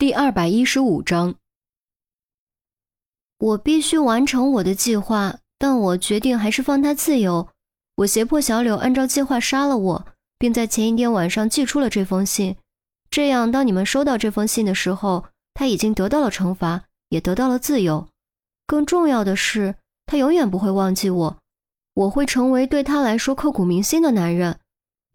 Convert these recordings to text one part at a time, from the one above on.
第二百一十五章，我必须完成我的计划，但我决定还是放他自由。我胁迫小柳按照计划杀了我，并在前一天晚上寄出了这封信。这样，当你们收到这封信的时候，他已经得到了惩罚，也得到了自由。更重要的是，他永远不会忘记我。我会成为对他来说刻骨铭心的男人。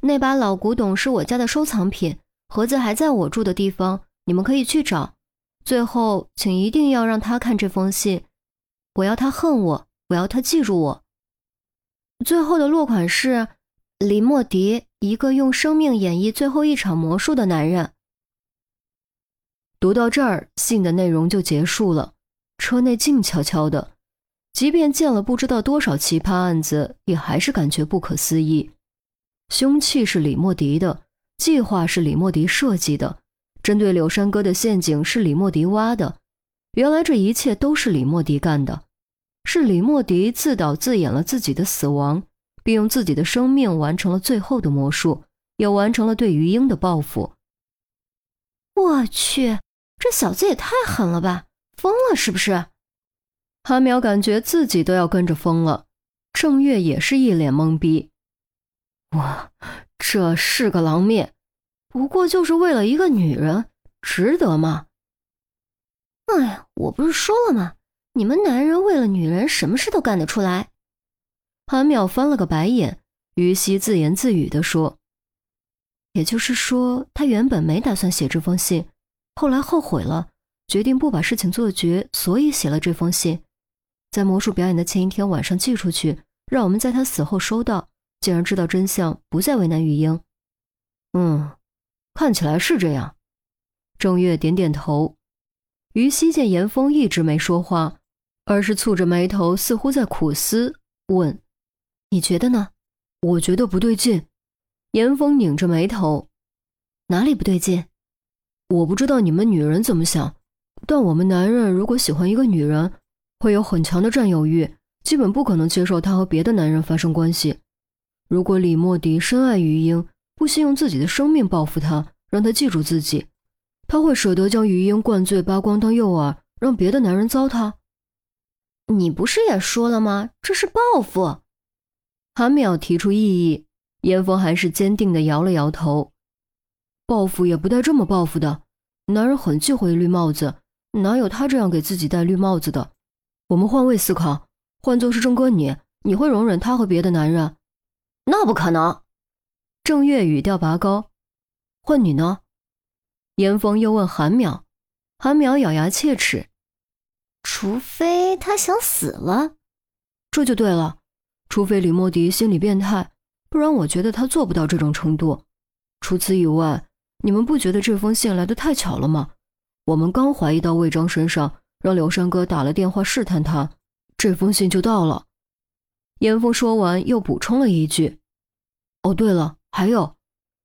那把老古董是我家的收藏品，盒子还在我住的地方。你们可以去找。最后，请一定要让他看这封信。我要他恨我，我要他记住我。最后的落款是李莫迪，一个用生命演绎最后一场魔术的男人。读到这儿，信的内容就结束了。车内静悄悄的，即便见了不知道多少奇葩案子，也还是感觉不可思议。凶器是李莫迪的，计划是李莫迪设计的。针对柳山哥的陷阱是李莫迪挖的，原来这一切都是李莫迪干的，是李莫迪自导自演了自己的死亡，并用自己的生命完成了最后的魔术，也完成了对于英的报复。我去，这小子也太狠了吧，疯了是不是？韩淼感觉自己都要跟着疯了，郑月也是一脸懵逼。我，这是个狼面。不过就是为了一个女人，值得吗？哎呀，我不是说了吗？你们男人为了女人，什么事都干得出来。韩淼翻了个白眼，于西自言自语地说：“也就是说，他原本没打算写这封信，后来后悔了，决定不把事情做绝，所以写了这封信，在魔术表演的前一天晚上寄出去，让我们在他死后收到，进而知道真相，不再为难玉英。”嗯。看起来是这样，郑月点点头。于西见严峰一直没说话，而是蹙着眉头，似乎在苦思，问：“你觉得呢？”“我觉得不对劲。”严峰拧着眉头：“哪里不对劲？”“我不知道你们女人怎么想，但我们男人如果喜欢一个女人，会有很强的占有欲，基本不可能接受她和别的男人发生关系。如果李莫迪深爱于英。”不惜用自己的生命报复他，让他记住自己，他会舍得将余英灌醉扒光当诱饵，让别的男人糟蹋？你不是也说了吗？这是报复。韩淼提出异议，严峰还是坚定地摇了摇头。报复也不带这么报复的，男人很忌讳绿帽子，哪有他这样给自己戴绿帽子的？我们换位思考，换作是郑哥你，你会容忍他和别的男人？那不可能。郑月语调拔高：“换你呢？”严峰又问韩淼，韩淼咬牙切齿：“除非他想死了，这就对了。除非李莫迪心理变态，不然我觉得他做不到这种程度。除此以外，你们不觉得这封信来的太巧了吗？我们刚怀疑到魏章身上，让刘山哥打了电话试探他，这封信就到了。”严峰说完，又补充了一句：“哦，对了。”还有，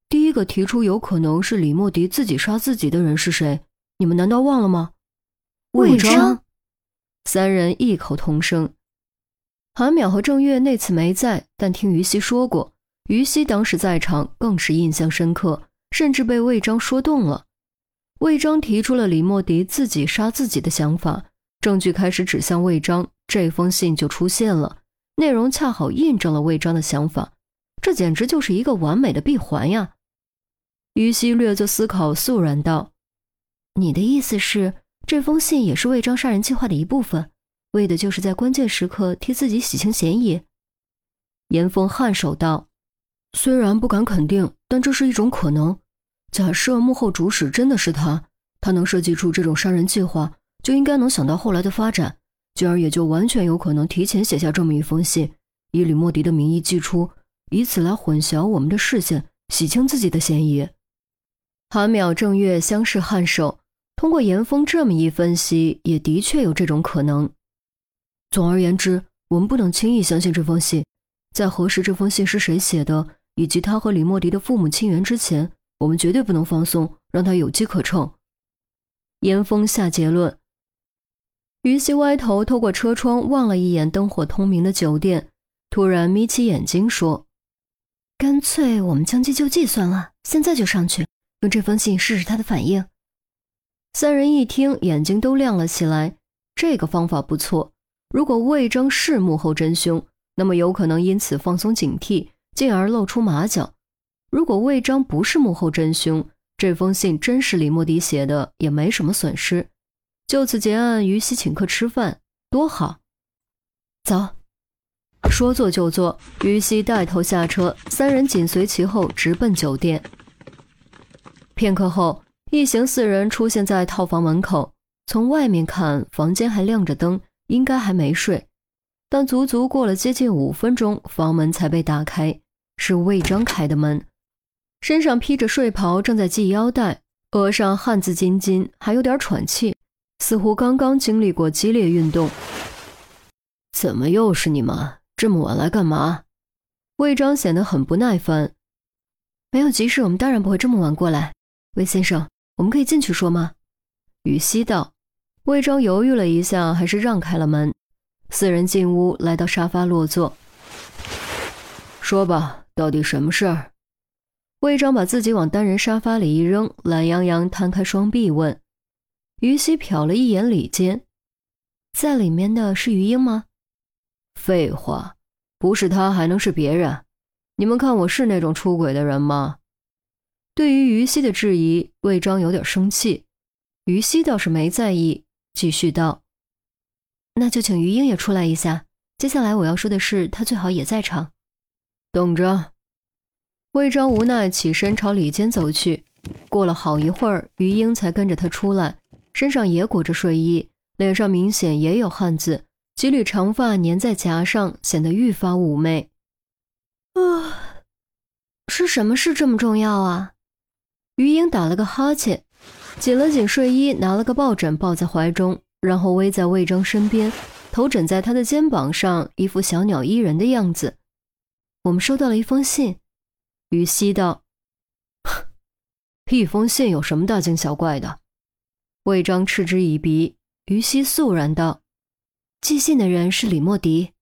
第一个提出有可能是李莫迪自己杀自己的人是谁？你们难道忘了吗？魏章。三人异口同声。韩淼和郑月那次没在，但听于西说过。于西当时在场，更是印象深刻，甚至被魏章说动了。魏章提出了李莫迪自己杀自己的想法，证据开始指向魏章，这封信就出现了，内容恰好印证了魏章的想法。这简直就是一个完美的闭环呀！于西略作思考，肃然道：“你的意思是，这封信也是魏章杀人计划的一部分，为的就是在关键时刻替自己洗清嫌疑？”严峰颔首道：“虽然不敢肯定，但这是一种可能。假设幕后主使真的是他，他能设计出这种杀人计划，就应该能想到后来的发展，进而也就完全有可能提前写下这么一封信，以李莫迪的名义寄出。”以此来混淆我们的视线，洗清自己的嫌疑。韩淼、正月相视颔首，通过严峰这么一分析，也的确有这种可能。总而言之，我们不能轻易相信这封信。在核实这封信是谁写的，以及他和李莫迪的父母亲缘之前，我们绝对不能放松，让他有机可乘。严峰下结论。于西歪头透过车窗望了一眼灯火通明的酒店，突然眯起眼睛说。干脆我们将计就计算了，现在就上去，用这封信试试他的反应。三人一听，眼睛都亮了起来。这个方法不错。如果魏征是幕后真凶，那么有可能因此放松警惕，进而露出马脚；如果魏章不是幕后真凶，这封信真是李莫迪写的，也没什么损失。就此结案，于西请客吃饭，多好。走，说做就做。于西带头下车，三人紧随其后，直奔酒店。片刻后，一行四人出现在套房门口。从外面看，房间还亮着灯，应该还没睡。但足足过了接近五分钟，房门才被打开，是魏章开的门，身上披着睡袍，正在系腰带，额上汗渍津津，还有点喘气，似乎刚刚经历过激烈运动。怎么又是你们？这么晚来干嘛？魏章显得很不耐烦。没有急事，我们当然不会这么晚过来。魏先生，我们可以进去说吗？于西道。魏章犹豫了一下，还是让开了门。四人进屋，来到沙发落座。说吧，到底什么事儿？魏章把自己往单人沙发里一扔，懒洋洋摊开双臂问。于西瞟了一眼里间，在里面的是于英吗？废话，不是他还能是别人？你们看我是那种出轨的人吗？对于于西的质疑，魏章有点生气。于西倒是没在意。继续道：“那就请于英也出来一下。接下来我要说的事，他最好也在场。”等着。魏章无奈起身朝里间走去。过了好一会儿，于英才跟着他出来，身上也裹着睡衣，脸上明显也有汗渍，几缕长发粘在颊上，显得愈发妩媚。啊，是什么事这么重要啊？于英打了个哈欠。紧了紧睡衣，拿了个抱枕抱在怀中，然后偎在魏征身边，头枕在他的肩膀上，一副小鸟依人的样子。我们收到了一封信，于西道：“一封信有什么大惊小怪的？”魏章嗤之以鼻。于西肃然道：“寄信的人是李莫迪。”